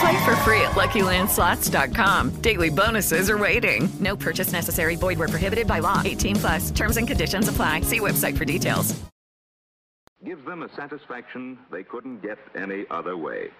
Play for free at LuckyLandSlots.com. Daily bonuses are waiting. No purchase necessary. Void where prohibited by law. 18 plus. Terms and conditions apply. See website for details. Gives them a satisfaction they couldn't get any other way.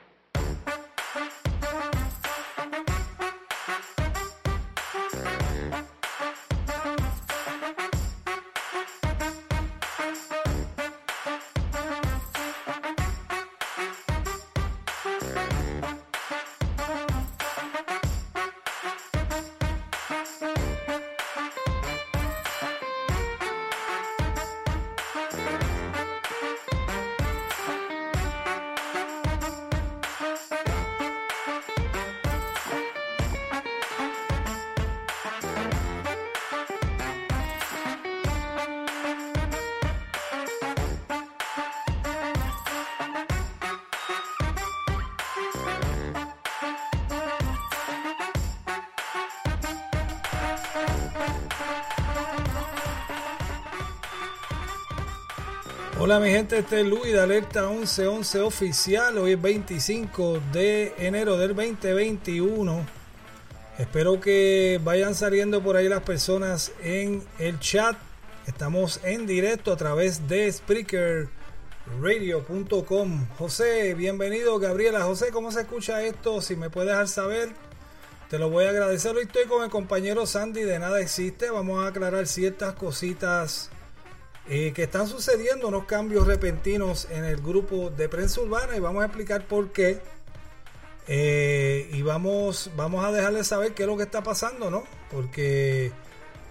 Hola mi gente, este es Luis de Alerta 1111 Oficial. Hoy es 25 de enero del 2021. Espero que vayan saliendo por ahí las personas en el chat. Estamos en directo a través de SpreakerRadio.com. José, bienvenido. Gabriela, José, ¿cómo se escucha esto? Si me puedes dejar saber, te lo voy a agradecer. Hoy estoy con el compañero Sandy de Nada Existe. Vamos a aclarar ciertas cositas eh, que están sucediendo unos cambios repentinos en el grupo de prensa urbana y vamos a explicar por qué. Eh, y vamos, vamos a dejarles saber qué es lo que está pasando, ¿no? Porque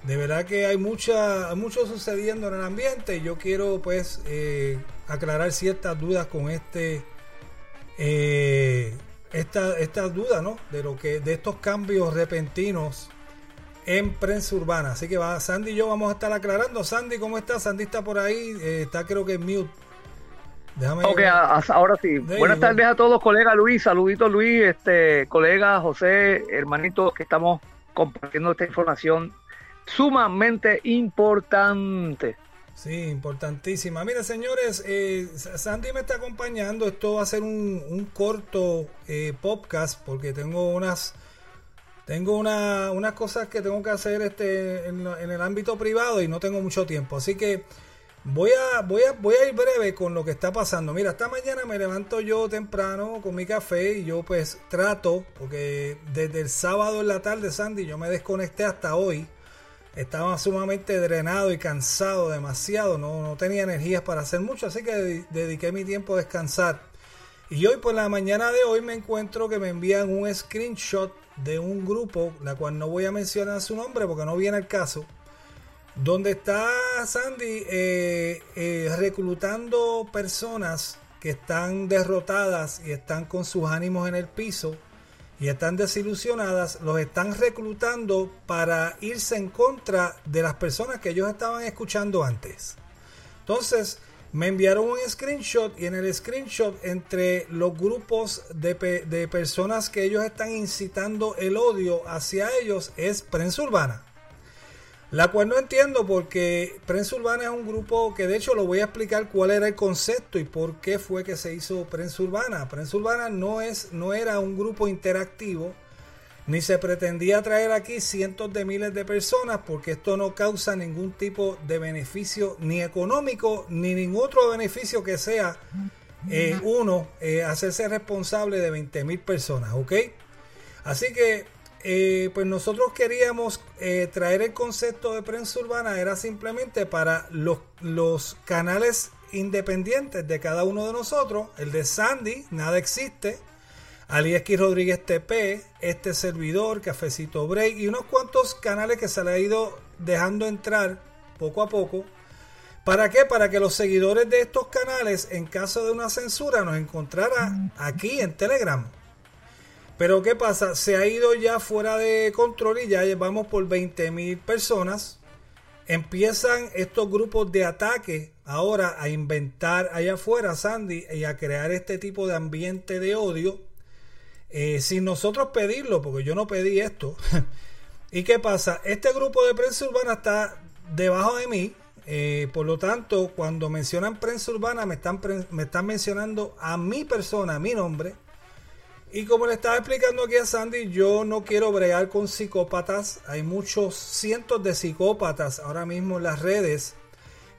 de verdad que hay mucha, mucho sucediendo en el ambiente y yo quiero pues eh, aclarar ciertas dudas con este esta, estas dudas, ¿no? De lo que de estos cambios repentinos en prensa urbana. Así que va, Sandy y yo vamos a estar aclarando. Sandy, ¿cómo estás? Sandy está por ahí, eh, está creo que en mute. Déjame ok, ahora sí. Buenas tardes a todos, colega Luis, saludito Luis, este colega José, hermanito, que estamos compartiendo esta información sumamente importante. Sí, importantísima. Mira, señores, eh, Sandy me está acompañando. Esto va a ser un, un corto eh, podcast porque tengo unas tengo una, unas cosas que tengo que hacer este, en, el ámbito privado y no tengo mucho tiempo. Así que voy a, voy, a, ir breve con lo que está pasando. Mira, esta mañana me levanto yo temprano con mi café y yo pues trato, porque desde el sábado en la tarde, Sandy, yo me desconecté hasta hoy. Estaba sumamente drenado y cansado demasiado, no tenía energías para hacer mucho, así que dediqué mi tiempo a descansar. Y hoy por la mañana de hoy me encuentro que me envían un screenshot de un grupo, la cual no voy a mencionar su nombre porque no viene el caso, donde está Sandy eh, eh, reclutando personas que están derrotadas y están con sus ánimos en el piso y están desilusionadas, los están reclutando para irse en contra de las personas que ellos estaban escuchando antes. Entonces, me enviaron un screenshot y en el screenshot entre los grupos de, de, personas que ellos están incitando el odio hacia ellos es Prensa Urbana. La cual no entiendo porque Prensa Urbana es un grupo que de hecho lo voy a explicar cuál era el concepto y por qué fue que se hizo Prensa Urbana. Prensa Urbana no, es, no era un grupo interactivo ni se pretendía traer aquí cientos de miles de personas porque esto no causa ningún tipo de beneficio ni económico ni ningún otro beneficio que sea eh, uno eh, hacerse responsable de 20 mil personas, ¿ok? Así que eh, pues nosotros queríamos traer el concepto de prensa urbana, era simplemente para los, los canales independientes de cada uno de nosotros. El de Sandy, nada existe. Alieski Rodríguez TP, este servidor, Cafecito Break y unos cuantos canales que se le ha ido dejando entrar poco a poco. ¿Para qué? Para que los seguidores de estos canales, en caso de una censura, nos encontraran aquí en Telegram. Pero ¿qué pasa? Se ha ido ya fuera de control y ya llevamos por 20 mil personas. Empiezan estos grupos de ataque ahora a inventar allá afuera, Sandy, y a crear este tipo de ambiente de odio eh, sin nosotros pedirlo, porque yo no pedí esto. ¿Y qué pasa? Este grupo de prensa urbana está debajo de mí. Eh, por lo tanto, cuando mencionan prensa urbana, me están, me están mencionando a mi persona, a mi nombre. Y como le estaba explicando aquí a Sandy, yo no quiero bregar con psicópatas. Hay muchos cientos de psicópatas ahora mismo en las redes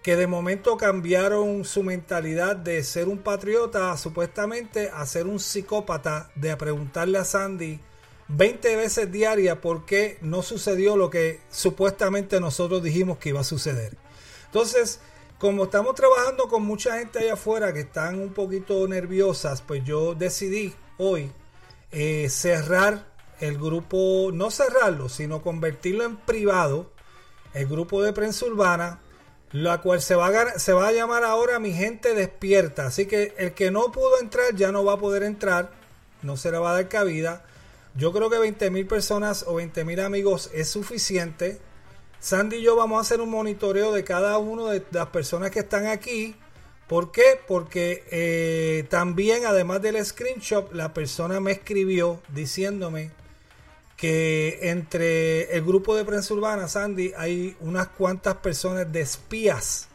que de momento cambiaron su mentalidad de ser un patriota supuestamente a ser un psicópata, de a preguntarle a Sandy 20 veces diaria por qué no sucedió lo que supuestamente nosotros dijimos que iba a suceder. Entonces, como estamos trabajando con mucha gente allá afuera que están un poquito nerviosas, pues yo decidí hoy eh, cerrar el grupo, no cerrarlo, sino convertirlo en privado, el grupo de prensa urbana, la cual se va, a, llamar ahora Mi Gente Despierta. Así que el que no pudo entrar ya no va a poder entrar, no se le va a dar cabida. Yo creo que 20 mil personas o 20 mil amigos es suficiente. Sandy y yo vamos a hacer un monitoreo de cada uno de las personas que están aquí. ¿Por qué? Porque eh, también, además del screenshot, la persona me escribió diciéndome que entre el grupo de prensa urbana, Sandy, hay unas cuantas personas de espías.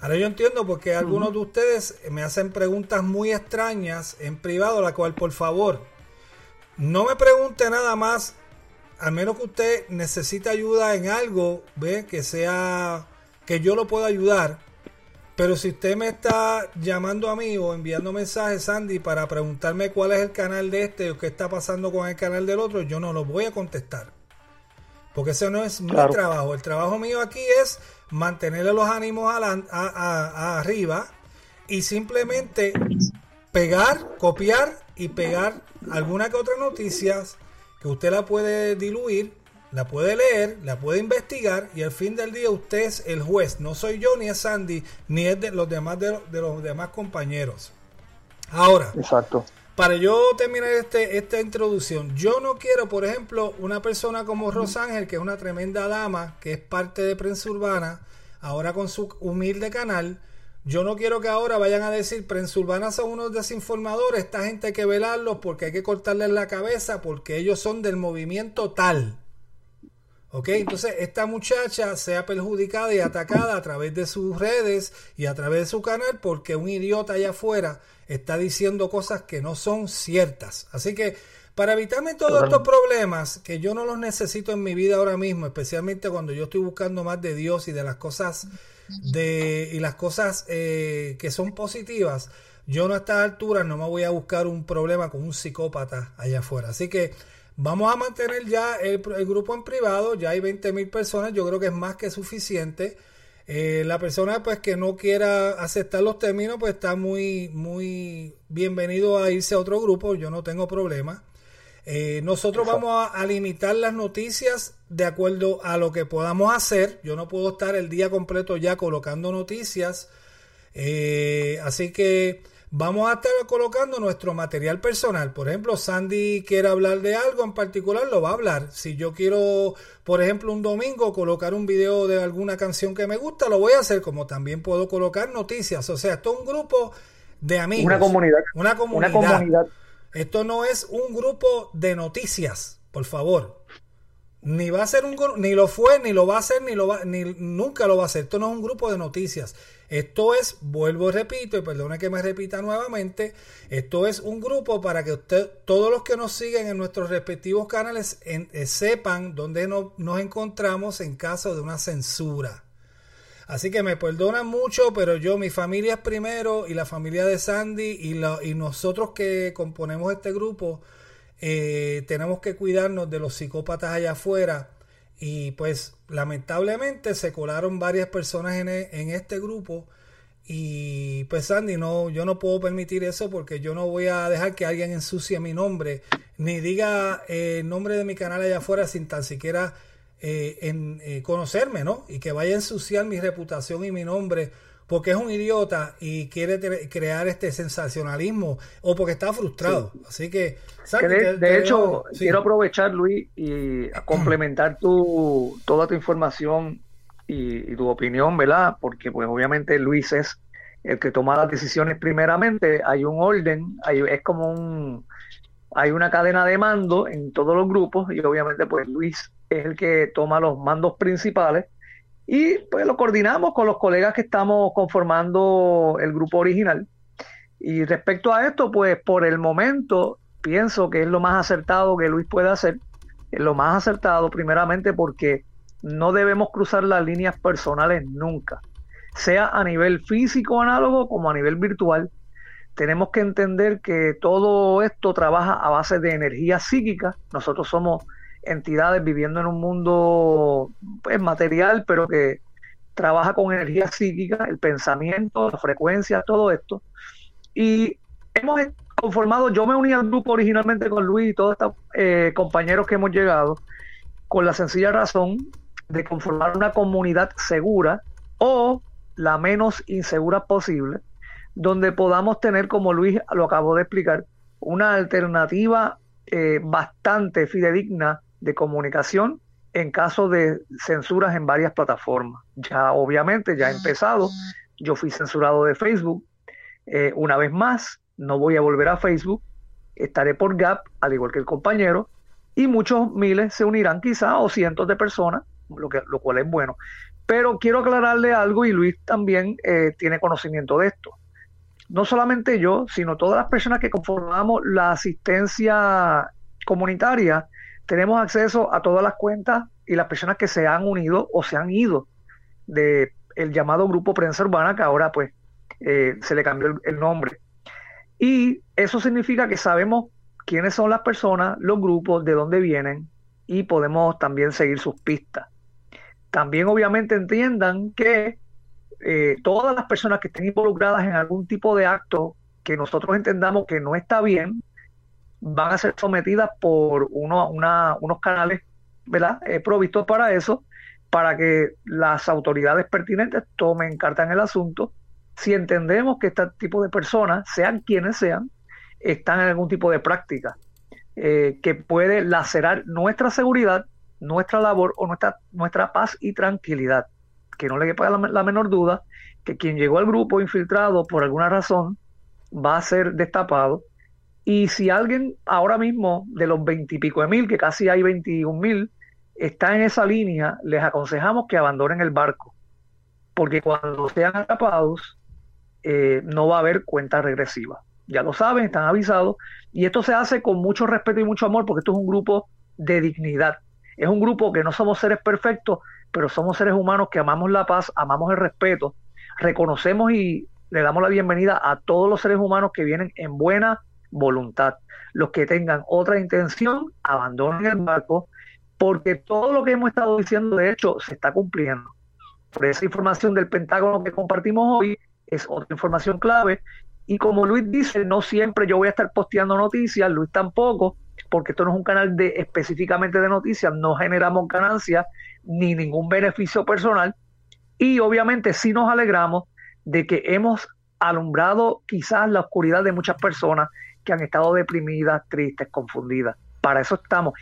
Ahora yo entiendo porque algunos de ustedes me hacen preguntas muy extrañas en privado, la cual por favor no me pregunte nada más, al menos que usted necesite ayuda en algo, ve que sea que yo lo pueda ayudar pero si usted me está llamando a mí o enviando mensajes, Sandy, para preguntarme cuál es el canal de este o qué está pasando con el canal del otro, yo no lo voy a contestar. Porque ese no es mi trabajo. El trabajo mío aquí es mantenerle los ánimos a, arriba y simplemente pegar, copiar y pegar alguna que otra noticias que usted la puede diluir la puede leer, la puede investigar y al fin del día usted es el juez. No soy yo ni es Sandy ni es de los demás de, los demás compañeros. Ahora, exacto. Para yo terminar este, esta introducción, yo no quiero, por ejemplo, una persona como Rosángel, que es una tremenda dama, que es parte de Prensa Urbana, ahora con su humilde canal, yo no quiero que ahora vayan a decir Prensa Urbana son unos desinformadores, esta gente hay que velarlos porque hay que cortarles la cabeza porque ellos son del movimiento tal. ¿Ok? Entonces esta muchacha sea perjudicada y atacada a través de sus redes y a través de su canal porque un idiota allá afuera está diciendo cosas que no son ciertas. Así que para evitarme todos estos problemas que yo no los necesito en mi vida ahora mismo, especialmente cuando yo estoy buscando más de Dios y de las cosas de y las cosas eh, que son positivas, yo no a estas alturas no me voy a buscar un problema con un psicópata allá afuera. Así que Vamos a mantener ya el, grupo en privado, ya hay 20 mil personas, yo creo que es más que suficiente. Eh, la persona pues que no quiera aceptar los términos pues está muy muy bienvenido a irse a otro grupo, yo no tengo problema. Eh, nosotros vamos a, limitar las noticias de acuerdo a lo que podamos hacer. Yo no puedo estar el día completo ya colocando noticias. Eh, así que vamos a estar colocando nuestro material personal. Por ejemplo, Sandy quiere hablar de algo en particular, lo va a hablar. Si yo quiero, por ejemplo, un domingo colocar un video de alguna canción que me gusta, lo voy a hacer, como también puedo colocar noticias. O sea, esto es un grupo de amigos. Una comunidad. Una comunidad. Una comunidad. Esto no es un grupo de noticias, por favor. Ni va a ser un ni lo fue, ni lo va a ser, ni lo va, ni nunca lo va a hacer. Esto no es un grupo de noticias. Esto es, vuelvo repito, y perdone que me repita nuevamente, esto es un grupo para que usted, todos los que nos siguen en nuestros respectivos canales eh, sepan dónde nos encontramos en caso de una censura. Así que me perdonan mucho, pero yo, mi familia es primero y la familia de Sandy y, y nosotros que componemos este grupo, eh, tenemos que cuidarnos de los psicópatas allá afuera y pues lamentablemente se colaron varias personas en, e, en este grupo y pues Sandy, no, yo no puedo permitir eso porque yo no voy a dejar que alguien ensucie mi nombre, ni diga eh, el nombre de mi canal allá afuera sin tan siquiera eh, en, eh, conocerme, ¿no? Y que vaya a ensuciar mi reputación y mi nombre porque es un idiota y quiere crear este sensacionalismo o porque está frustrado. Así que, de, hecho, quiero aprovechar, Luis, y complementar tu, toda tu información y, tu opinión, ¿verdad? Porque pues obviamente Luis es el que toma las decisiones primeramente, hay un orden, hay, es como un, hay una cadena de mando en todos los grupos y obviamente pues Luis es el que toma los mandos principales y pues lo coordinamos con los colegas que estamos conformando el grupo original. Y respecto a esto, pues por el momento pienso que es lo más acertado que Luis puede hacer, es lo más acertado primeramente porque no debemos cruzar las líneas personales nunca, sea a nivel físico análogo como a nivel virtual. Tenemos que entender que todo esto trabaja a base de energía psíquica. Nosotros somos entidades viviendo en un mundo pues, material, pero que trabaja con energía psíquica, el pensamiento, la frecuencia, todo esto. Y hemos conformado, yo me uní al grupo originalmente con Luis y todos estos eh, compañeros que hemos llegado, con la sencilla razón de conformar una comunidad segura o la menos insegura posible, donde podamos tener, como Luis lo acabó de explicar, una alternativa eh, bastante fidedigna de comunicación en caso de censuras en varias plataformas. Ya obviamente, ya he empezado, yo fui censurado de Facebook. Eh, una vez más, no voy a volver a Facebook, estaré por Gap, al igual que el compañero, y muchos miles se unirán quizá o cientos de personas lo, que, lo cual es bueno. Pero quiero aclararle algo y Luis también eh, tiene conocimiento de esto. No solamente yo, sino todas las personas que conformamos la asistencia comunitaria, tenemos acceso a todas las cuentas y las personas que se han unido o se han ido de el llamado grupo prensa urbana que ahora pues eh, se le cambió el nombre. Y eso significa que sabemos quiénes son las personas, los grupos, de dónde vienen y podemos también seguir sus pistas. También obviamente entiendan que eh, todas las personas que estén involucradas en algún tipo de acto que nosotros entendamos que no está bien, van a ser sometidas por uno, unos canales ¿verdad? Eh, provistos para eso, para que las autoridades pertinentes tomen carta en el asunto. Si entendemos que este tipo de personas, sean quienes sean, están en algún tipo de práctica eh, que puede lacerar nuestra seguridad nuestra labor o nuestra, nuestra paz y tranquilidad. Que no le quepa la, menor duda que quien llegó al grupo infiltrado por alguna razón va a ser destapado. Y si alguien ahora mismo de los veintipico de mil, que casi hay veintiún mil, está en esa línea, les aconsejamos que abandonen el barco. Porque cuando sean atrapados, eh, no va a haber cuenta regresiva. Ya lo saben, están avisados. Y esto se hace con mucho respeto y mucho amor, porque esto es un grupo de dignidad. Es un grupo que no somos seres perfectos, pero somos seres humanos que amamos la paz, amamos el respeto, reconocemos y le damos la bienvenida a todos los seres humanos que vienen en buena voluntad. Los que tengan otra intención, abandonen el barco, porque todo lo que hemos estado diciendo, de hecho, se está cumpliendo. Por esa información del Pentágono que compartimos hoy es otra información clave. Y como Luis dice, no siempre yo voy a estar posteando noticias, Luis tampoco, porque esto no es un canal de específicamente de noticias, no generamos ganancias ni ningún beneficio personal y obviamente sí nos alegramos de que hemos alumbrado quizás la oscuridad de muchas personas que han estado deprimidas, tristes, confundidas. Para eso estamos.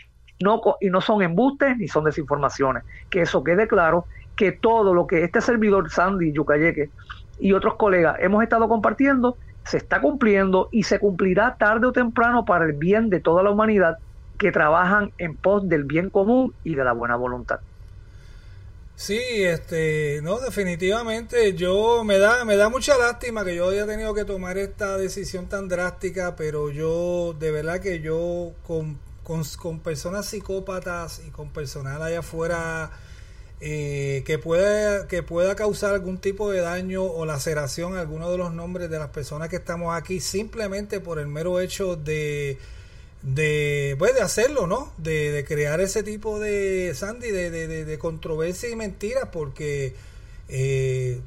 No, y no son embustes ni son desinformaciones. Que eso quede claro, que todo lo que este servidor Sandy Yucayeque y otros colegas hemos estado compartiendo se está cumpliendo y se cumplirá tarde o temprano para el bien de toda la humanidad que trabajan en pos del bien común y de la buena voluntad. Sí, este, no, definitivamente yo me da me da mucha lástima que yo haya tenido que tomar esta decisión tan drástica, pero yo de verdad que yo con, con, personas psicópatas y con personal allá afuera eh, que, pueda, que pueda causar algún tipo de daño o laceración a alguno de los nombres de las personas que estamos aquí simplemente por el mero hecho de, de, pues, de hacerlo, ¿no? De, crear ese tipo de, Sandy, de, de, de controversia y mentiras, porque eh,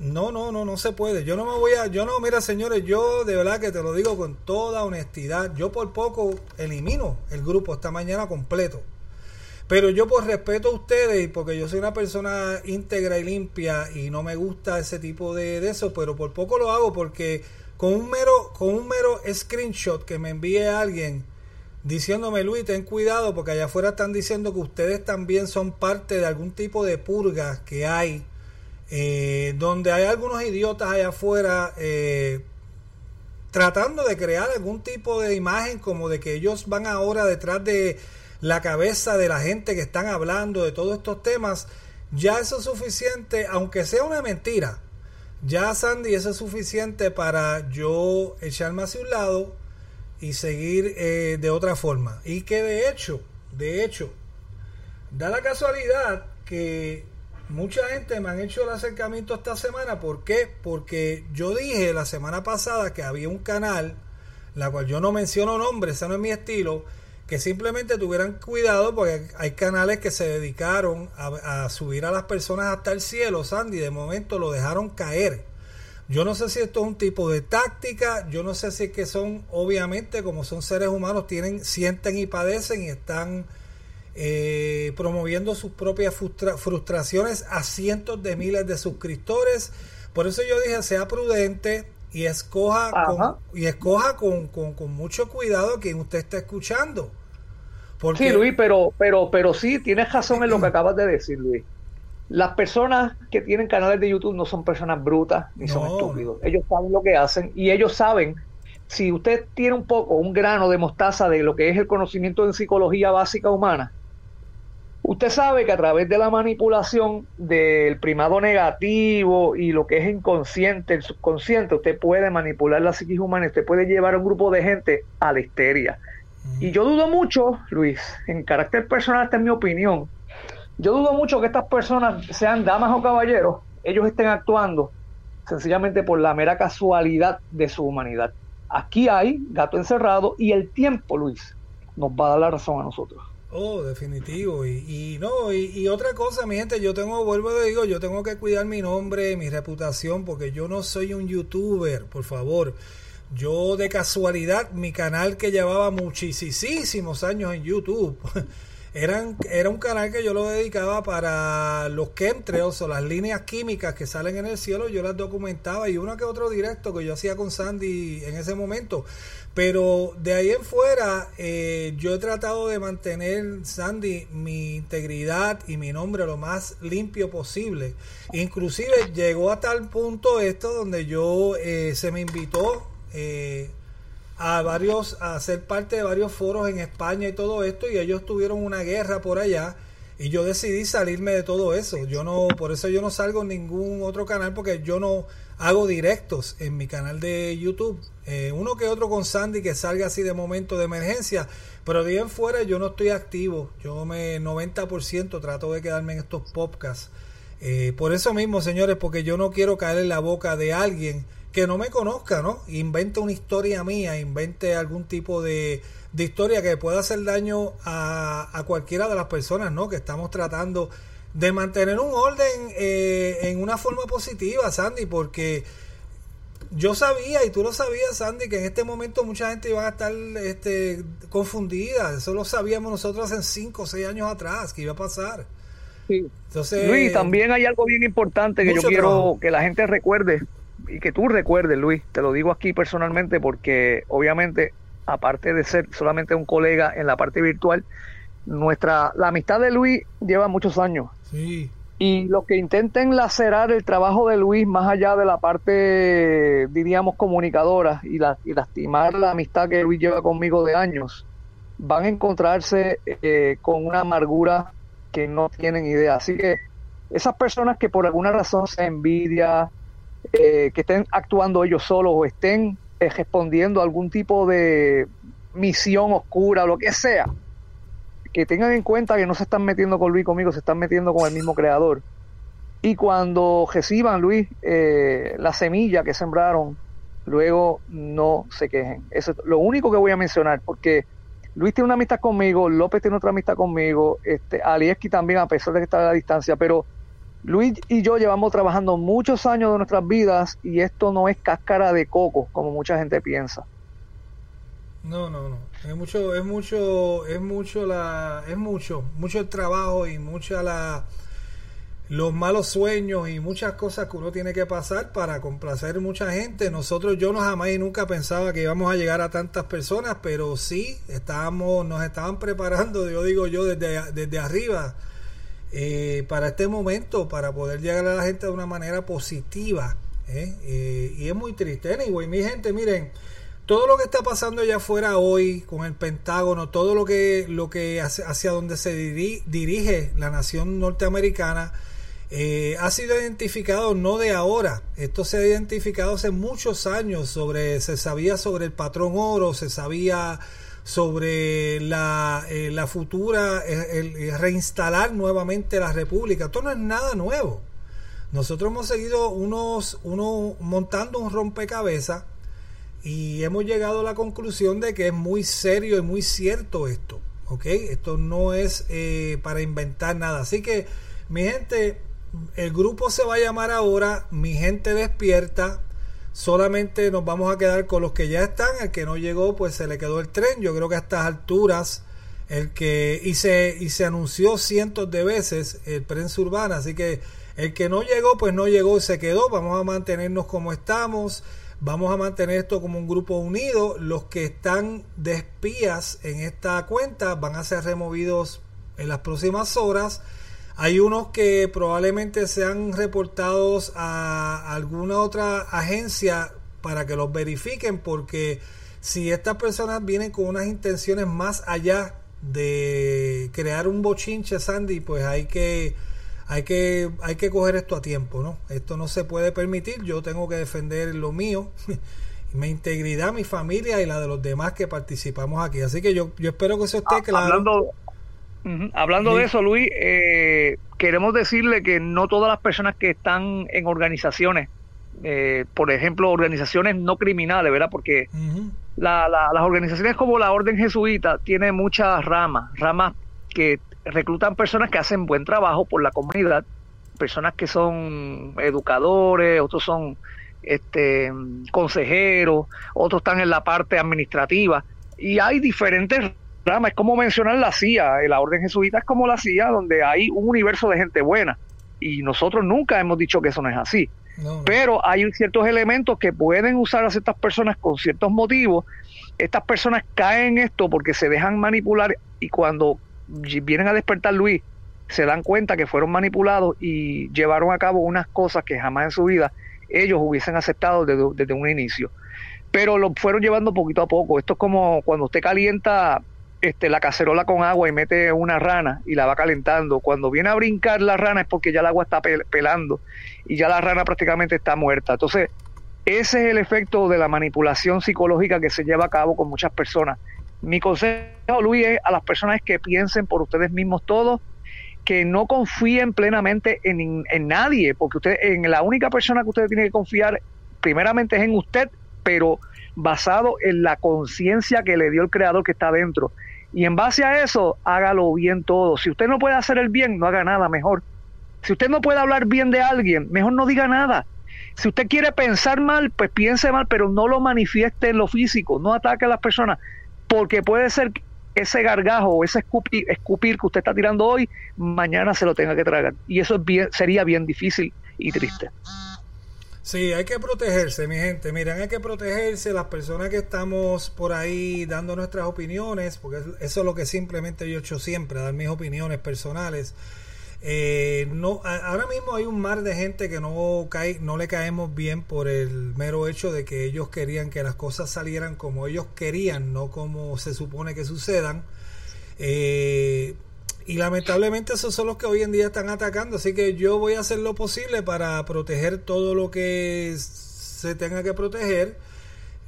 no, no, no, no se puede. Yo no me voy a, yo no, mira señores, yo de verdad que te lo digo con toda honestidad, yo por poco elimino el grupo esta mañana completo. Pero yo por respeto a ustedes y porque yo soy una persona íntegra y limpia y no me gusta ese tipo de, de eso, pero por poco lo hago porque con un mero, con un mero screenshot que me envíe alguien diciéndome Luis, ten cuidado porque allá afuera están diciendo que ustedes también son parte de algún tipo de purga que hay, eh, donde hay algunos idiotas allá afuera eh, tratando de crear algún tipo de imagen como de que ellos van ahora detrás de la cabeza de la gente que están hablando de todos estos temas, ya eso es suficiente, aunque sea una mentira ya, Sandy, eso es suficiente para yo echarme hacia un lado y seguir eh, de otra forma. Y que de hecho, de hecho, da la casualidad que mucha gente me han hecho el acercamiento esta semana. ¿Por qué? Porque yo dije la semana pasada que había un canal, la cual yo no menciono nombres, ese no es mi estilo, que simplemente tuvieran cuidado porque hay canales que se dedicaron a, subir a las personas hasta el cielo, Sandy, de momento lo dejaron caer. Yo no sé si esto es un tipo de táctica, yo no sé si es que son, obviamente, como son seres humanos, tienen, sienten y padecen y están eh, promoviendo sus propias frustraciones a cientos de miles de suscriptores. Por eso yo dije, sea prudente, y escoja con, y escoja con, con, mucho cuidado a quien usted está escuchando. Sí, Luis, pero, pero, pero sí, tienes razón en lo que acabas de decir, Luis. Las personas que tienen canales de YouTube no son personas brutas ni son estúpidos. Ellos saben lo que hacen y ellos saben si usted tiene un poco, un grano de mostaza de lo que es el conocimiento en psicología básica humana, usted sabe que a través de la manipulación del primado negativo y lo que es inconsciente, el subconsciente, usted puede manipular la psiquis humana, usted puede llevar a un grupo de gente a la histeria. Y yo dudo mucho, Luis, en carácter personal, esta es mi opinión. Yo dudo mucho que estas personas, sean damas o caballeros, ellos estén actuando sencillamente por la mera casualidad de su humanidad. Aquí hay gato encerrado y el tiempo, Luis, nos va a dar la razón a nosotros. Oh, definitivo. Y, no, y, otra cosa, mi gente, yo tengo, vuelvo a digo, yo tengo que cuidar mi nombre, mi reputación, porque yo no soy un youtuber, por favor. Yo de casualidad, mi canal que llevaba muchísimos años en YouTube, eran, era un canal que yo lo dedicaba para los chemtrails o las líneas químicas que salen en el cielo, yo las documentaba y uno que otro directo que yo hacía con Sandy en ese momento. Pero de ahí en fuera, eh, yo he tratado de mantener, Sandy, mi integridad y mi nombre lo más limpio posible. Inclusive llegó a tal punto esto donde yo eh, se me invitó eh, a varios, a ser parte de varios foros en España y todo esto, y ellos tuvieron una guerra por allá, y yo decidí salirme de todo eso. Yo no, por eso yo no salgo en ningún otro canal, porque yo no hago directos en mi canal de YouTube. Eh, uno que otro con Sandy que salga así de momento de emergencia, pero de en fuera yo no estoy activo. Yo me 90% trato de quedarme en estos podcasts. Eh, por eso mismo, señores, porque yo no quiero caer en la boca de alguien que no me conozca, ¿no? Invente una historia mía, invente algún tipo de, de historia que pueda hacer daño a, a, cualquiera de las personas, ¿no? Que estamos tratando de mantener un orden eh, en una forma positiva, Sandy, porque yo sabía, y tú lo sabías, Sandy, que en este momento mucha gente iba a estar este, confundida. Eso lo sabíamos nosotros hace 5 o 6 años atrás, que iba a pasar. Sí. Entonces, Luis, también hay algo bien importante que yo quiero que la gente recuerde y que tú recuerdes, Luis, te lo digo aquí personalmente porque obviamente, aparte de ser solamente un colega en la parte virtual, nuestra la amistad de Luis lleva muchos años. Sí. Y los que intenten lacerar el trabajo de Luis más allá de la parte, diríamos, comunicadora y, la, y lastimar la amistad que Luis lleva conmigo de años, van a encontrarse eh, con una amargura que no tienen idea. Así que esas personas que por alguna razón se envidia, eh, que estén actuando ellos solos o estén eh, respondiendo a algún tipo de misión oscura lo que sea, que tengan en cuenta que no se están metiendo con Luis conmigo, se están metiendo con el mismo creador. Y cuando reciban, Luis, eh, la semilla que sembraron, luego no se quejen. Eso es lo único que voy a mencionar, porque Luis tiene una amistad conmigo, López tiene otra amistad conmigo, este, Alieski también, a pesar de que está a la distancia, pero Luis y yo llevamos trabajando muchos años de nuestras vidas y esto no es cáscara de coco, como mucha gente piensa. No, no, no. Es mucho, es mucho, es mucho la, es mucho, mucho el trabajo y mucha la, los malos sueños y muchas cosas que uno tiene que pasar para complacer mucha gente. Nosotros, yo no jamás y nunca pensaba que íbamos a llegar a tantas personas, pero sí, estábamos, nos estaban preparando, yo digo yo, desde, desde arriba eh, para este momento, para poder llegar a la gente de una manera positiva. ¿eh? Eh, y es muy triste. Anyway, mi gente, miren, todo lo que está pasando allá afuera hoy con el Pentágono, todo lo que, lo que hacia, hacia donde se dirige la nación norteamericana, ha sido identificado no de ahora, esto se ha identificado hace muchos años, sobre, se sabía sobre el patrón oro, se sabía sobre la, eh, la futura, el, reinstalar nuevamente la República. Esto no es nada nuevo. Nosotros hemos seguido unos, uno, montando un rompecabezas y hemos llegado a la conclusión de que es muy serio y muy cierto esto. ¿ok? Esto no es eh, para inventar nada. Así que, mi gente, el grupo se va a llamar ahora Mi Gente Despierta solamente nos vamos a quedar con los que ya están. El que no llegó, pues se le quedó el tren. Yo creo que a estas alturas, el que y se, y se anunció cientos de veces el prensa urbana. Así que el que no llegó, pues no llegó y se quedó. Vamos a mantenernos como estamos. Vamos a mantener esto como un grupo unido. Los que están de espías en esta cuenta van a ser removidos en las próximas horas. Hay unos que probablemente sean reportados a alguna otra agencia para que los verifiquen porque si estas personas vienen con unas intenciones más allá de crear un bochinche Sandy pues hay que hay que hay que coger esto a tiempo no esto no se puede permitir. Yo tengo que defender lo mío mi integridad mi familia y la de los demás que participamos aquí. Así que yo yo espero que eso esté ah, claro. Hablando de eso, Luis, eh, queremos decirle que no todas las personas que están en organizaciones, eh, por ejemplo, organizaciones no criminales, ¿verdad? Porque las organizaciones como la Orden Jesuita tiene muchas ramas, ramas que reclutan personas que hacen buen trabajo por la comunidad, personas que son educadores, otros son este consejeros, otros están en la parte administrativa y hay diferentes es como mencionar la CIA, la Orden Jesuita es como la CIA, donde hay un universo de gente buena. Y nosotros nunca hemos dicho que eso no es así. Pero hay ciertos elementos que pueden usar a ciertas personas con ciertos motivos. Estas personas caen en esto porque se dejan manipular y cuando vienen a despertar Luis, se dan cuenta que fueron manipulados y llevaron a cabo unas cosas que jamás en su vida ellos hubiesen aceptado desde, desde un inicio. Pero lo fueron llevando poquito a poco. Esto es como cuando usted calienta este, la cacerola con agua y mete una rana y la va calentando. Cuando viene a brincar la rana es porque ya el agua está pelando y ya la rana prácticamente está muerta. Entonces, ese es el efecto de la manipulación psicológica que se lleva a cabo con muchas personas. Mi consejo, Luis, es a las personas que piensen por ustedes mismos todos, que no confíen plenamente en, en nadie, porque usted, en la única persona que ustedes tienen que confiar, primeramente es en usted, pero basado en la conciencia que le dio el creador que está dentro. Y en base a eso, hágalo bien todo. Si usted no puede hacer el bien, no haga nada mejor. Si usted no puede hablar bien de alguien, mejor no diga nada. Si usted quiere pensar mal, pues piense mal, pero no lo manifieste en lo físico, no ataque a las personas, porque puede ser que ese gargajo o ese escupir, escupir que usted está tirando hoy, mañana se lo tenga que tragar. Y eso sería bien difícil y triste. Sí, hay que protegerse, mi gente. Miren, hay que protegerse las personas que estamos por ahí dando nuestras opiniones, porque eso es lo que simplemente yo he hecho siempre, dar mis opiniones personales. Eh, no, ahora mismo hay un mar de gente que no cae, no le caemos bien por el mero hecho de que ellos querían que las cosas salieran como ellos querían, no como se supone que sucedan. Eh, y lamentablemente esos son los que hoy en día están atacando. Así que yo voy a hacer lo posible para proteger todo lo que se tenga que proteger.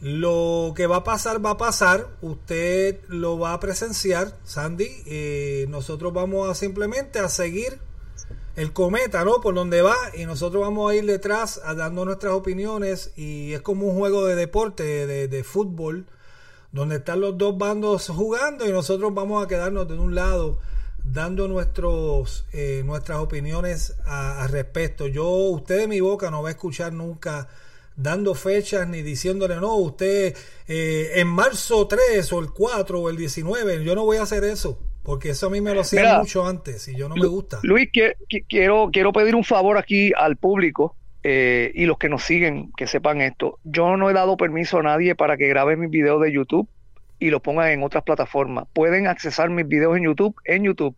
Lo que va a pasar, va a pasar. Usted lo va a presenciar, Sandy. Eh, nosotros vamos a simplemente a seguir el cometa, ¿no? Por donde va. Y nosotros vamos a ir detrás a dando nuestras opiniones. Y es como un juego de deporte, de, de fútbol donde están los dos bandos jugando y nosotros vamos a quedarnos de un lado dando nuestros eh, nuestras opiniones al respecto. Yo, usted de mi boca no va a escuchar nunca dando fechas ni diciéndole, no, usted eh, en marzo 3 o el 4 o el 19, yo no voy a hacer eso. Porque eso a mí me lo hacía mucho antes y yo no me gusta. Luis, quiero, quiero pedir un favor aquí al público eh, y los que nos siguen, que sepan esto. Yo no he dado permiso a nadie para que grabe mis videos de YouTube y lo pongan en otras plataformas. Pueden accesar mis videos en YouTube, en YouTube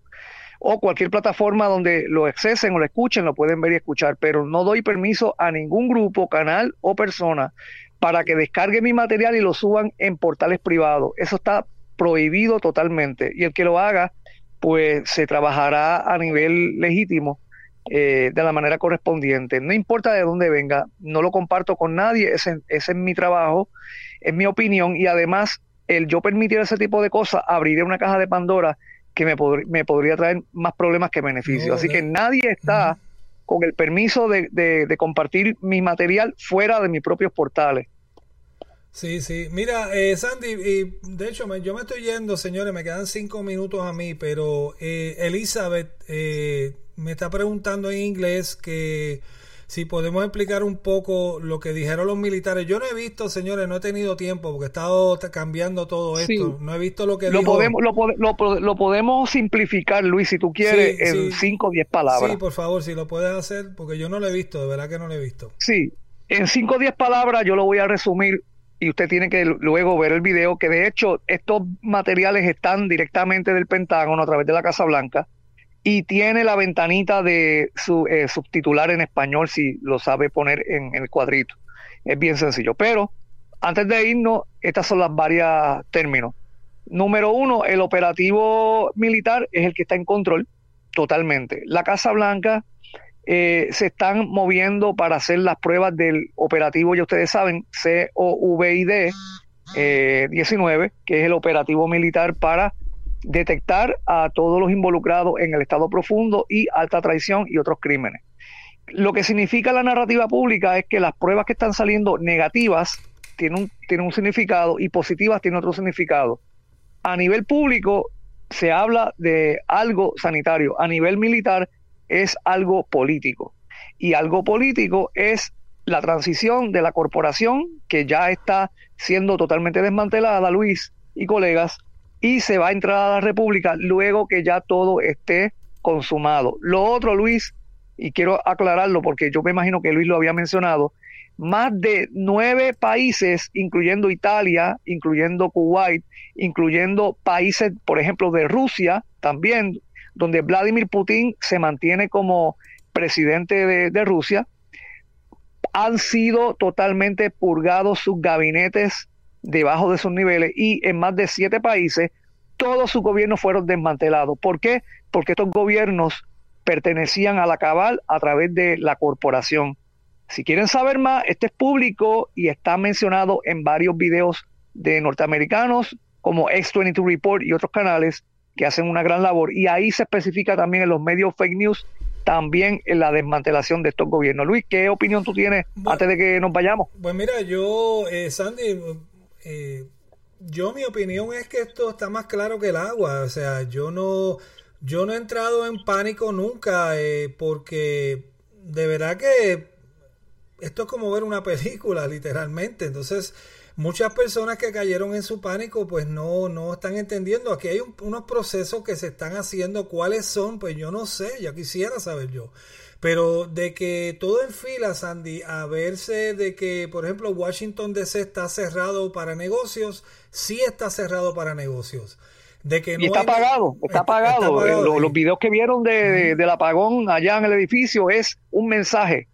o cualquier plataforma donde lo accesen o lo escuchen, lo pueden ver y escuchar, pero no doy permiso a ningún grupo, canal o persona para que descargue mi material y lo suban en portales privados. Eso está prohibido totalmente. Y el que lo haga, pues se trabajará a nivel legítimo eh, de la manera correspondiente. No importa de dónde venga, no lo comparto con nadie, ese, ese es mi trabajo, es mi opinión y además el yo permitir ese tipo de cosas abriré una caja de Pandora que me, me podría traer más problemas que beneficios. Así que nadie está con el permiso de, de compartir mi material fuera de mis propios portales. Sí, sí. Mira, eh, Sandy, y de hecho yo me estoy yendo, señores, me quedan cinco minutos a mí, pero eh, Elizabeth eh, me está preguntando en inglés que si podemos explicar un poco lo que dijeron los militares. Yo no he visto, señores, no he tenido tiempo porque he estado cambiando todo esto. No he visto lo que lo Podemos, lo, lo, podemos simplificar, Luis, si tú quieres, en cinco o diez palabras. Sí, por favor, si lo puedes hacer, porque yo no lo he visto, de verdad que no lo he visto. Sí, en cinco o diez palabras yo lo voy a resumir y usted tiene que luego ver el video, que de hecho estos materiales están directamente del Pentágono a través de la Casa Blanca y tiene la ventanita de su eh, subtitular en español si lo sabe poner en, el cuadrito. Es bien sencillo. Pero antes de irnos, estas son las varias términos. Número uno, el operativo militar es el que está en control totalmente. La Casa Blanca eh, se están moviendo para hacer las pruebas del operativo, ya ustedes saben, COVID 19, que es el operativo militar para detectar a todos los involucrados en el Estado profundo y alta traición y otros crímenes. Lo que significa la narrativa pública es que las pruebas que están saliendo negativas tienen un, significado y positivas tienen otro significado. A nivel público se habla de algo sanitario, a nivel militar es algo político. Y algo político es la transición de la corporación que ya está siendo totalmente desmantelada, Luis y colegas, y se va a entrar a la República luego que ya todo esté consumado. Lo otro, Luis, y quiero aclararlo porque yo me imagino que Luis lo había mencionado, más de nueve países, incluyendo Italia, incluyendo Kuwait, incluyendo países, por ejemplo, de Rusia, también donde Vladimir Putin se mantiene como presidente de, Rusia, han sido totalmente purgados sus gabinetes debajo de sus niveles y en más de siete países todos sus gobiernos fueron desmantelados. ¿Por qué? Porque estos gobiernos pertenecían a la cabal a través de la corporación. Si quieren saber más, este es público y está mencionado en varios videos de norteamericanos como X22 Report y otros canales que hacen una gran labor. Y ahí se especifica también en los medios fake news, también en la desmantelación de estos gobiernos. Luis, ¿qué opinión tú tienes antes de que nos vayamos? Pues mira, yo, eh, Sandy, eh, yo mi opinión es que esto está más claro que el agua. O sea, yo no, yo no he entrado en pánico nunca eh, porque de verdad que esto es como ver una película, literalmente. Entonces, muchas personas que cayeron en su pánico pues no, no están entendiendo. Aquí hay unos procesos que se están haciendo. ¿Cuáles son? Pues yo no sé, ya quisiera saber yo. Pero de que todo en fila, Sandy, a verse de que, por ejemplo, Washington DC está cerrado para negocios, sí está cerrado para negocios. De que y está apagado, está, apagado. Eh, los, videos que vieron de, del apagón allá en el edificio es un mensaje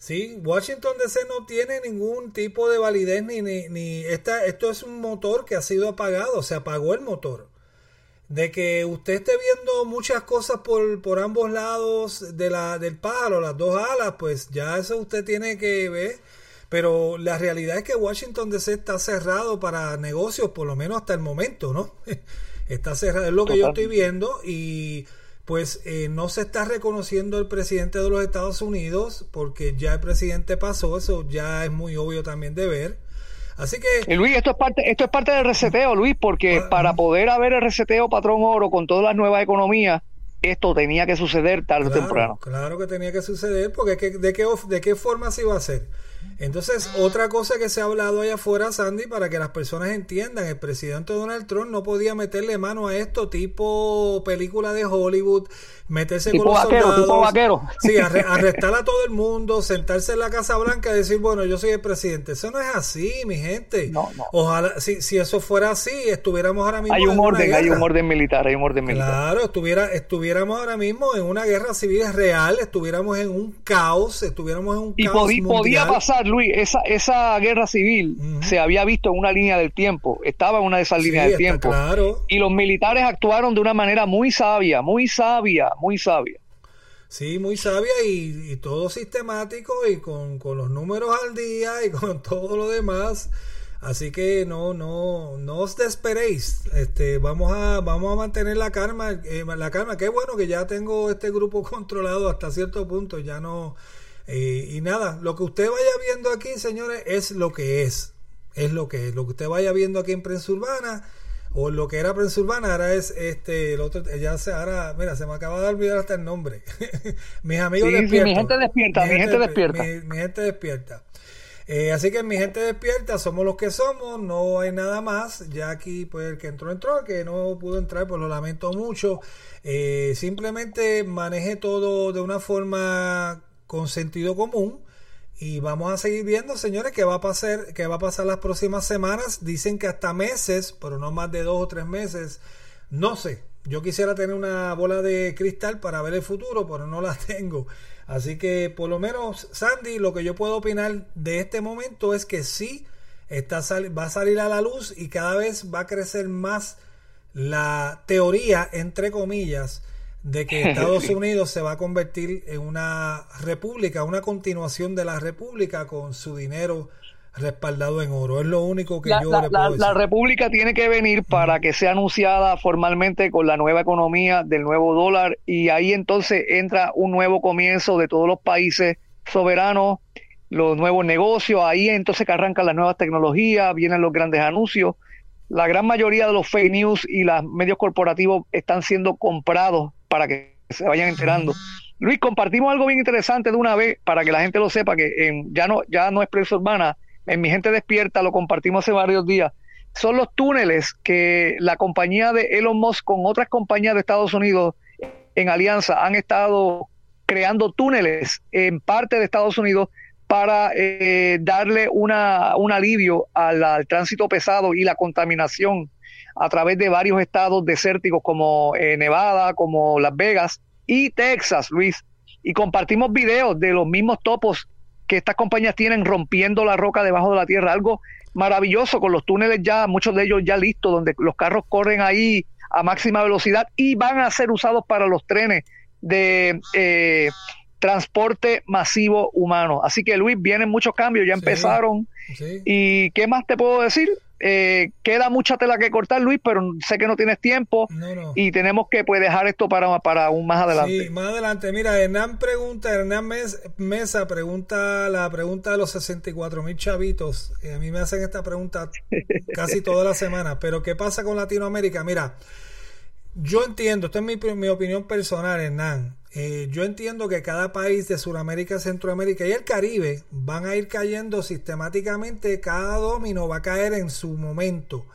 Sí, Washington DC no tiene ningún tipo de validez ni, ni, esta, esto es un motor que ha sido apagado, se apagó el motor. De que usted esté viendo muchas cosas por, por ambos lados de la, del palo, las dos alas, pues ya eso usted tiene que ver. Pero la realidad es que Washington DC está cerrado para negocios, por lo menos hasta el momento, ¿no? está cerrado, es lo que yo estoy viendo y pues eh, no se está reconociendo el presidente de los Estados Unidos porque ya el presidente pasó, eso ya es muy obvio también de ver. Así que... Luis, esto es parte, esto es parte del reseteo, Luis, porque ah, para poder haber el reseteo patrón oro con todas las nuevas economías, esto tenía que suceder tarde o temprano. Claro que tenía que suceder, porque ¿de qué, ¿de qué forma se iba a hacer? Entonces, otra cosa que se ha hablado allá afuera, Sandy, para que las personas entiendan, el presidente Donald Trump no podía meterle mano a esto tipo película de Hollywood, meterse con los soldados, sí, arrestar a todo el mundo, sentarse en la Casa Blanca y decir, bueno, yo soy el presidente. Eso no es así, mi gente. Ojalá, si, si eso fuera así, estuviéramos ahora mismo hay un orden, hay un orden militar, hay un orden militar. Claro, estuviera, estuviéramos ahora mismo en una guerra civil real, estuviéramos en un caos, estuviéramos en un y caos podía pasar, Luis, esa, esa guerra civil se había visto en una línea del tiempo, estaba en una de esas líneas del tiempo. Claro. Y los militares actuaron de una manera muy sabia, muy sabia muy sabia. Sí, muy sabia y, todo sistemático y con, los números al día y con todo lo demás. Así que no, no, no os desesperéis. Este, vamos a, vamos a mantener la calma, eh, la calma. Qué bueno que ya tengo este grupo controlado hasta cierto punto. Ya no, eh, y nada, lo que usted vaya viendo aquí, señores, es lo que es. Es lo que es. Lo que usted vaya viendo aquí en Prensa Urbana o lo que era prensa urbana ahora es este el otro ya se ahora mira se me acaba de olvidar hasta el nombre. Mis amigos despiertos mi gente despierta mi, gente, despierta. mi, gente despierta. Eh, así que mi gente despierta somos los que somos no hay nada más. Ya aquí pues el que entró entró el que no pudo entrar pues lo lamento mucho. Eh, simplemente maneje todo de una forma con sentido común y vamos a seguir viendo, señores, qué va a pasar, qué va a pasar las próximas semanas. Dicen que hasta meses, pero no más de dos o tres meses. No sé. Yo quisiera tener una bola de cristal para ver el futuro, pero no la tengo. Así que, por lo menos, Sandy, lo que yo puedo opinar de este momento es que sí está va a salir a la luz y cada vez va a crecer más la teoría, entre comillas, de que Estados Unidos se va a convertir en una república, una continuación de la república con su dinero respaldado en oro. Es lo único que yo le puedo decir. La república tiene que venir para que sea anunciada formalmente con la nueva economía del nuevo dólar y ahí entonces entra un nuevo comienzo de todos los países soberanos, los nuevos negocios, ahí entonces que arrancan las nuevas tecnologías, vienen los grandes anuncios. La gran mayoría de los fake news y los medios corporativos están siendo comprados para que se vayan enterando. Luis, compartimos algo bien interesante de una vez para que la gente lo sepa, que ya, no, ya no es prensa urbana, en Mi Gente Despierta lo compartimos hace varios días. Son los túneles que la compañía de Elon Musk con otras compañías de Estados Unidos en alianza han estado creando túneles en parte de Estados Unidos para eh, darle una, un alivio al, tránsito pesado y la contaminación a través de varios estados desérticos como eh, Nevada, como Las Vegas y Texas, Luis. Y compartimos videos de los mismos topos que estas compañías tienen rompiendo la roca debajo de la tierra. Algo maravilloso con los túneles ya, muchos de ellos ya listos, donde los carros corren ahí a máxima velocidad y van a ser usados para los trenes de eh, transporte masivo humano. Así que Luis, vienen muchos cambios, ya empezaron. ¿Y qué más te puedo decir? Eh, queda mucha tela que cortar, Luis, pero sé que no tienes tiempo y tenemos que pues, dejar esto para, para un más adelante. Sí, más adelante. Mira, Hernán pregunta, Hernán Mesa pregunta la pregunta de los 64 mil chavitos. a mí me hacen esta pregunta casi toda la semana, pero ¿qué pasa con Latinoamérica? Mira, yo entiendo, esta es mi, mi opinión personal, Hernán. Eh, yo entiendo que cada país de Sudamérica, Centroamérica y el Caribe van a ir cayendo sistemáticamente, cada domino va a caer en su momento.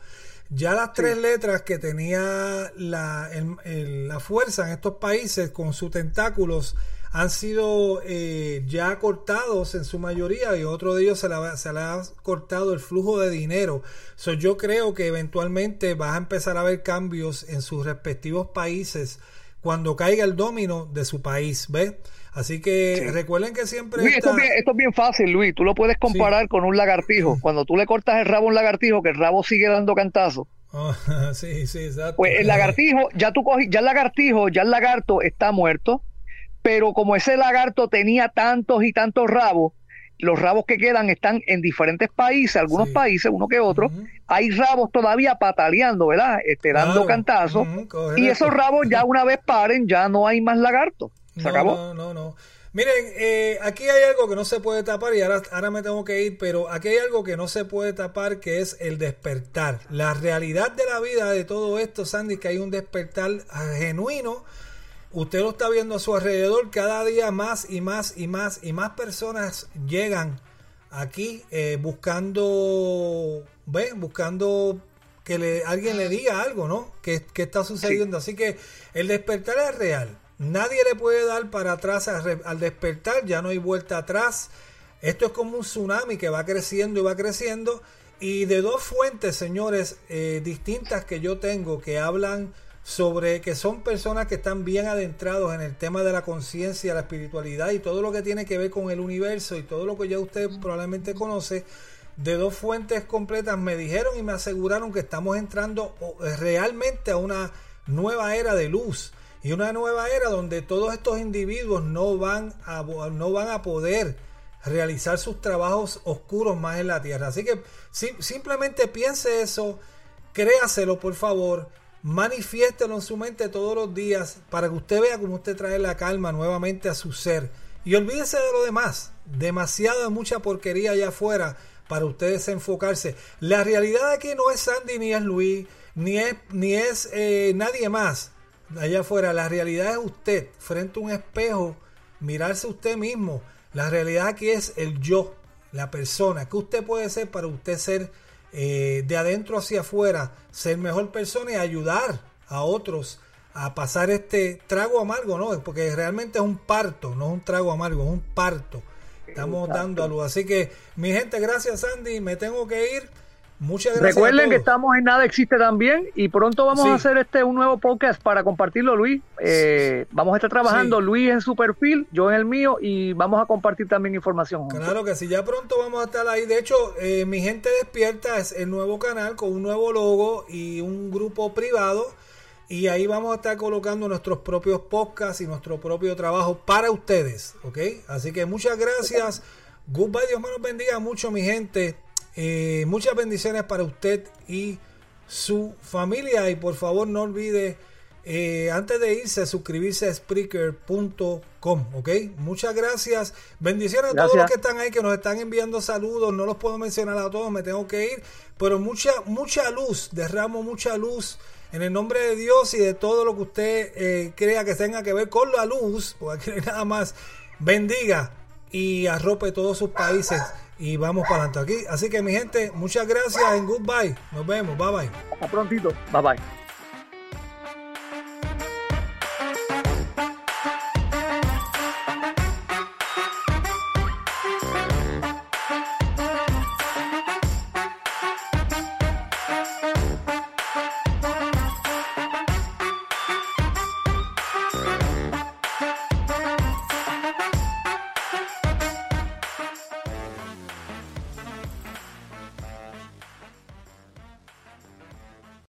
Ya las tres letras que tenía la, la, fuerza en estos países con sus tentáculos han sido eh, ya cortados en su mayoría y otro de ellos se le, se le ha cortado el flujo de dinero. So, yo creo que eventualmente va a empezar a haber cambios en sus respectivos países cuando caiga el domino de su país, ¿ves? Así que recuerden que siempre... esto, es bien, fácil, Luis. Tú lo puedes comparar con un lagartijo. Cuando tú le cortas el rabo a un lagartijo, que el rabo sigue dando cantazos. Ah, sí, sí, exacto. Pues el lagartijo, ya tú cogí, ya el lagartijo, ya el lagarto está muerto, pero como ese lagarto tenía tantos y tantos rabos, los rabos que quedan están en diferentes países, algunos países, uno que otro. Hay rabos todavía pataleando, ¿verdad? Este, dando cantazos. y esos rabos ya una vez paren, ya no hay más lagartos. Se acabó. No, no, no. Miren, eh, aquí hay algo que no se puede tapar y ahora, ahora me tengo que ir, pero aquí hay algo que no se puede tapar que es el despertar. La realidad de la vida de todo esto, Sandy, que hay un despertar genuino. Usted lo está viendo a su alrededor, cada día más y más y más y más personas llegan aquí eh, buscando, ¿ves? Buscando que le, alguien le diga algo, ¿no? ¿Qué, está sucediendo? Así que el despertar es real. Nadie le puede dar para atrás al, despertar, ya no hay vuelta atrás. Esto es como un tsunami que va creciendo y va creciendo. Y de dos fuentes, señores, eh, distintas que yo tengo que hablan sobre que son personas que están bien adentrados en el tema de la conciencia, la espiritualidad y todo lo que tiene que ver con el universo y todo lo que ya usted probablemente conoce, de dos fuentes completas me dijeron y me aseguraron que estamos entrando realmente a una nueva era de luz y una nueva era donde todos estos individuos no van a, no van a poder realizar sus trabajos oscuros más en la tierra. Así que simplemente piense eso, créaselo por favor, manifiéstelo en su mente todos los días para que usted vea cómo usted trae la calma nuevamente a su ser. Y olvídese de lo demás, demasiada mucha porquería allá afuera para ustedes enfocarse. La realidad aquí no es Sandy ni es Luis, ni es, ni es eh, nadie más allá afuera. La realidad es usted, frente a un espejo, mirarse usted mismo. La realidad aquí es el yo, la persona. ¿Qué usted puede ser para usted ser eh, de adentro hacia afuera, ser mejor persona y ayudar a otros a pasar este trago amargo, ¿no? Porque realmente es un parto, no es un trago amargo, es un parto. Estamos dando a luz. Así que, mi gente, gracias, Andy. Me tengo que ir. Muchas gracias. Recuerden que estamos en Nada Existe también y pronto vamos a hacer este un nuevo podcast para compartirlo, Luis. Eh, vamos a estar trabajando, Luis en su perfil, yo en el mío y vamos a compartir también información. Claro que sí, ya pronto vamos a estar ahí. De hecho, eh, mi gente despierta es el nuevo canal con un nuevo logo y un grupo privado. Y ahí vamos a estar colocando nuestros propios podcasts y nuestro propio trabajo para ustedes, ¿ok? Así que muchas gracias. Goodbye, Dios me los bendiga mucho, mi gente. Eh, muchas bendiciones para usted y su familia. Y por favor no olvide, eh, antes de irse, suscribirse a Spreaker.com. ¿Ok? Muchas gracias. Bendiciones a todos los que están ahí, que nos están enviando saludos. No los puedo mencionar a todos, me tengo que ir. Pero mucha, mucha luz, derramo mucha luz. En el nombre de Dios y de todo lo que usted eh, crea que tenga que ver con la luz, porque aquí nada más bendiga y arrope todos sus países y vamos para adelante aquí. Así que mi gente, muchas gracias en goodbye. Nos vemos. Bye bye. Hasta prontito. Bye bye.